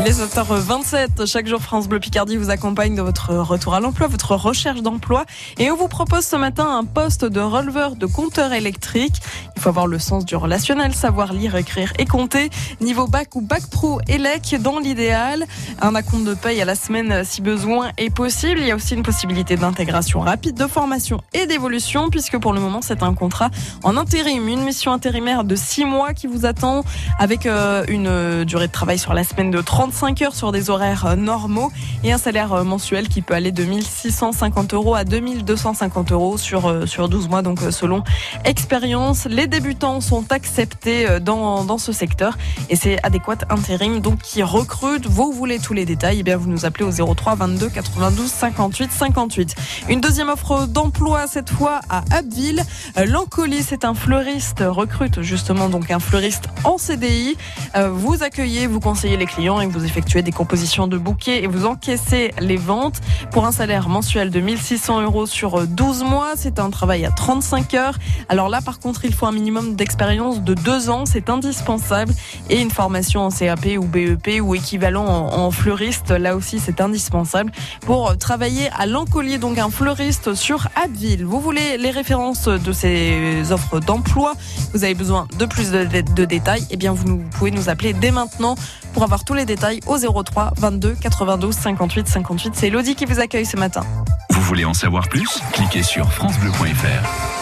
Il est 7h27. Chaque jour, France Bleu Picardie vous accompagne dans votre retour à l'emploi, votre recherche d'emploi. Et on vous propose ce matin un poste de releveur de compteur électrique. Il faut avoir le sens du relationnel, savoir lire, écrire et compter. Niveau bac ou bac pro élec dans l'idéal. Un acompte de paye à la semaine si besoin est possible. Il y a aussi une possibilité d'intégration rapide, de formation et d'évolution puisque pour le moment, c'est un contrat en intérim, une mission intérimaire de six mois qui vous attend avec euh, une durée de travail sur la semaine de 30 35 heures sur des horaires euh, normaux et un salaire euh, mensuel qui peut aller de 1650 euros à 2250 euros sur, sur 12 mois, donc selon expérience. Débutants sont acceptés dans, dans ce secteur et c'est adéquat intérim donc qui recrute. Vous voulez tous les détails, et eh bien vous nous appelez au 03 22 92 58 58. Une deuxième offre d'emploi cette fois à Abbeville. L'Ancolis, c'est un fleuriste, recrute justement donc un fleuriste en CDI. Vous accueillez, vous conseillez les clients et vous effectuez des compositions de bouquets et vous encaissez les ventes pour un salaire mensuel de 1600 euros sur 12 mois. C'est un travail à 35 heures. Alors là, par contre, il faut un minimum d'expérience de deux ans. C'est indispensable. Et une formation en CAP ou BEP ou équivalent en, fleuriste. Là aussi, c'est indispensable pour travailler à l'encolier. Donc un fleuriste sur Abbeville. Vous voulez les références de ces offres d'emploi? Vous avez besoin de plus de, détails? Eh bien, vous pouvez nous appeler dès maintenant pour avoir tous les détails au 03 22 92 58 58. C'est Elodie qui vous accueille ce matin. Vous voulez en savoir plus? Cliquez sur francebleu.fr.